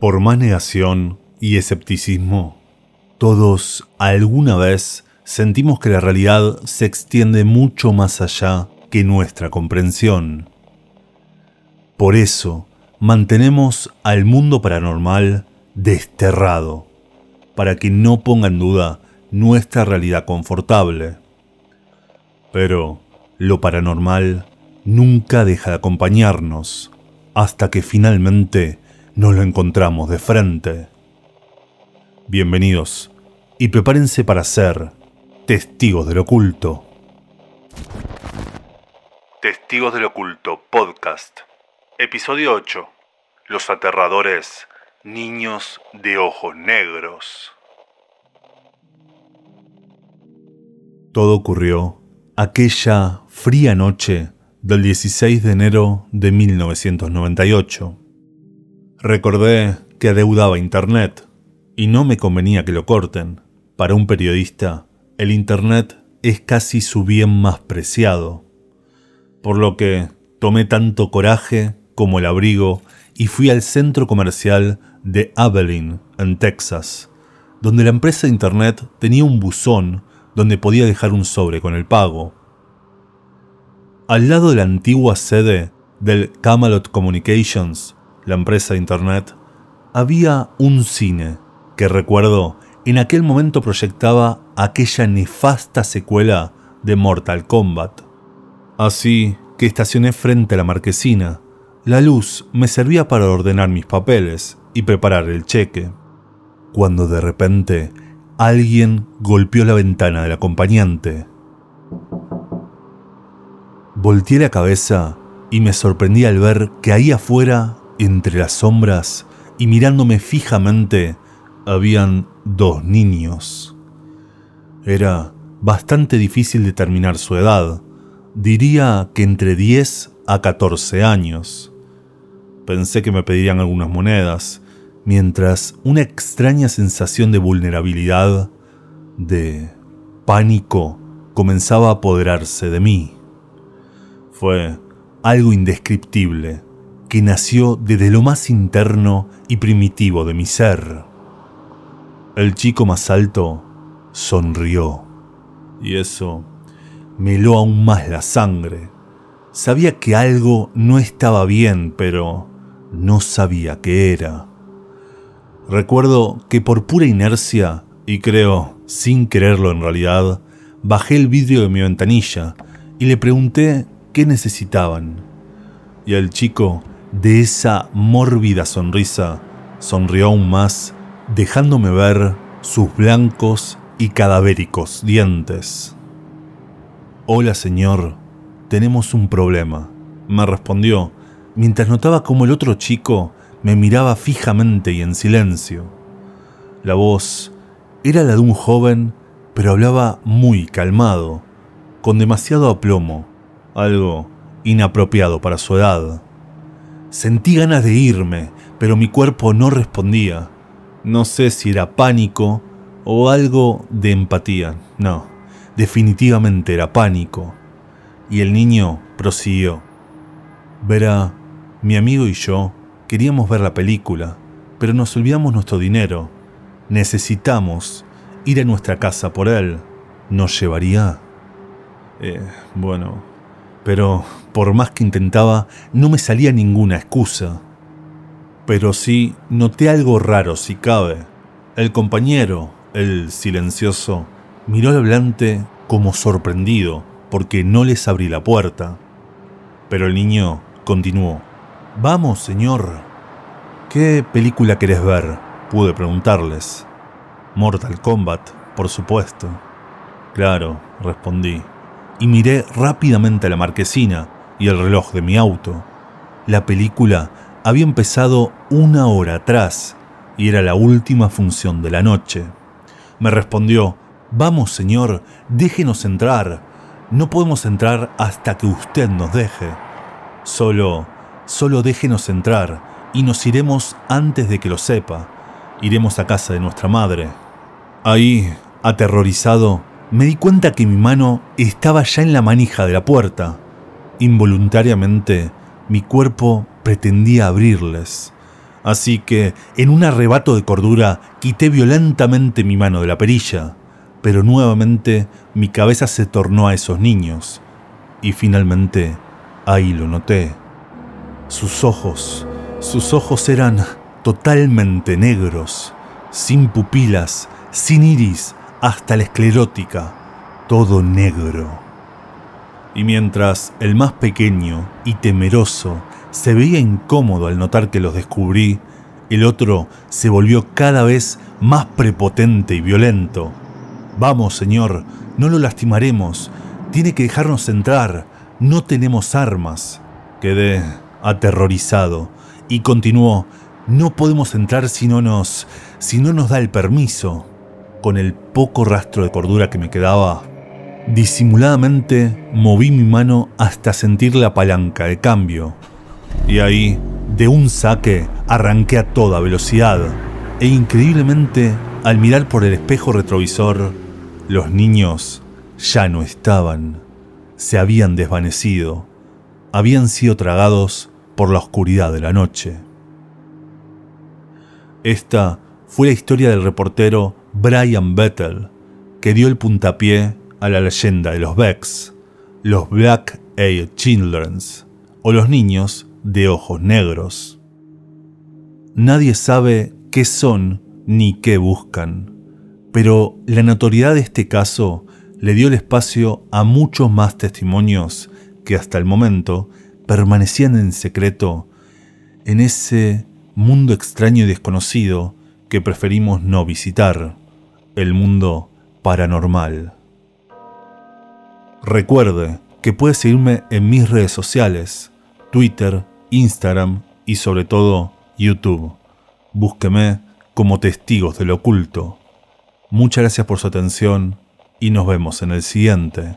Por más negación y escepticismo, todos alguna vez sentimos que la realidad se extiende mucho más allá que nuestra comprensión. Por eso, mantenemos al mundo paranormal desterrado, para que no ponga en duda nuestra realidad confortable. Pero lo paranormal nunca deja de acompañarnos hasta que finalmente nos lo encontramos de frente. Bienvenidos y prepárense para ser testigos del oculto. Testigos del oculto podcast. Episodio 8. Los aterradores niños de ojos negros. Todo ocurrió aquella fría noche del 16 de enero de 1998. Recordé que adeudaba Internet y no me convenía que lo corten. Para un periodista, el Internet es casi su bien más preciado. Por lo que tomé tanto coraje como el abrigo y fui al centro comercial de Abilene, en Texas, donde la empresa de Internet tenía un buzón donde podía dejar un sobre con el pago. Al lado de la antigua sede del Camelot Communications, la empresa de Internet, había un cine que recuerdo en aquel momento proyectaba aquella nefasta secuela de Mortal Kombat. Así que estacioné frente a la marquesina. La luz me servía para ordenar mis papeles y preparar el cheque. Cuando de repente alguien golpeó la ventana del acompañante. Volteé la cabeza y me sorprendí al ver que ahí afuera, entre las sombras y mirándome fijamente, habían dos niños. Era bastante difícil determinar su edad, diría que entre 10 a 14 años. Pensé que me pedirían algunas monedas, mientras una extraña sensación de vulnerabilidad, de pánico, comenzaba a apoderarse de mí. Fue algo indescriptible que nació desde lo más interno y primitivo de mi ser. El chico más alto sonrió y eso me heló aún más la sangre. Sabía que algo no estaba bien, pero no sabía qué era. Recuerdo que por pura inercia, y creo sin quererlo en realidad, bajé el vidrio de mi ventanilla y le pregunté qué necesitaban. Y el chico, de esa mórbida sonrisa, sonrió aún más, dejándome ver sus blancos y cadavéricos dientes. Hola señor, tenemos un problema, me respondió, mientras notaba cómo el otro chico me miraba fijamente y en silencio. La voz era la de un joven, pero hablaba muy calmado, con demasiado aplomo, algo inapropiado para su edad. Sentí ganas de irme, pero mi cuerpo no respondía. No sé si era pánico o algo de empatía. No, definitivamente era pánico. Y el niño prosiguió. Verá, mi amigo y yo Queríamos ver la película, pero nos olvidamos nuestro dinero. Necesitamos ir a nuestra casa por él. ¿Nos llevaría? Eh, bueno, pero por más que intentaba, no me salía ninguna excusa. Pero sí noté algo raro si cabe. El compañero, el silencioso, miró al hablante como sorprendido porque no les abrí la puerta. Pero el niño continuó. Vamos, señor. ¿Qué película querés ver? Pude preguntarles. Mortal Kombat, por supuesto. Claro, respondí, y miré rápidamente a la marquesina y el reloj de mi auto. La película había empezado una hora atrás y era la última función de la noche. Me respondió, Vamos, señor, déjenos entrar. No podemos entrar hasta que usted nos deje. Solo Solo déjenos entrar y nos iremos antes de que lo sepa. Iremos a casa de nuestra madre. Ahí, aterrorizado, me di cuenta que mi mano estaba ya en la manija de la puerta. Involuntariamente, mi cuerpo pretendía abrirles. Así que, en un arrebato de cordura, quité violentamente mi mano de la perilla, pero nuevamente mi cabeza se tornó a esos niños, y finalmente ahí lo noté. Sus ojos, sus ojos eran totalmente negros, sin pupilas, sin iris, hasta la esclerótica, todo negro. Y mientras el más pequeño y temeroso se veía incómodo al notar que los descubrí, el otro se volvió cada vez más prepotente y violento. Vamos, señor, no lo lastimaremos. Tiene que dejarnos entrar. No tenemos armas. Quedé aterrorizado y continuó, no podemos entrar si no nos si no nos da el permiso. Con el poco rastro de cordura que me quedaba, disimuladamente moví mi mano hasta sentir la palanca de cambio y ahí, de un saque, arranqué a toda velocidad. E increíblemente, al mirar por el espejo retrovisor, los niños ya no estaban. Se habían desvanecido. Habían sido tragados por la oscuridad de la noche. Esta fue la historia del reportero Brian Bettel, que dio el puntapié a la leyenda de los Becks, los Black Eyed Childrens, o los niños de ojos negros. Nadie sabe qué son ni qué buscan, pero la notoriedad de este caso le dio el espacio a muchos más testimonios que hasta el momento permanecían en secreto en ese mundo extraño y desconocido que preferimos no visitar, el mundo paranormal. Recuerde que puede seguirme en mis redes sociales, Twitter, Instagram y sobre todo YouTube. Búsqueme como testigos del oculto. Muchas gracias por su atención y nos vemos en el siguiente.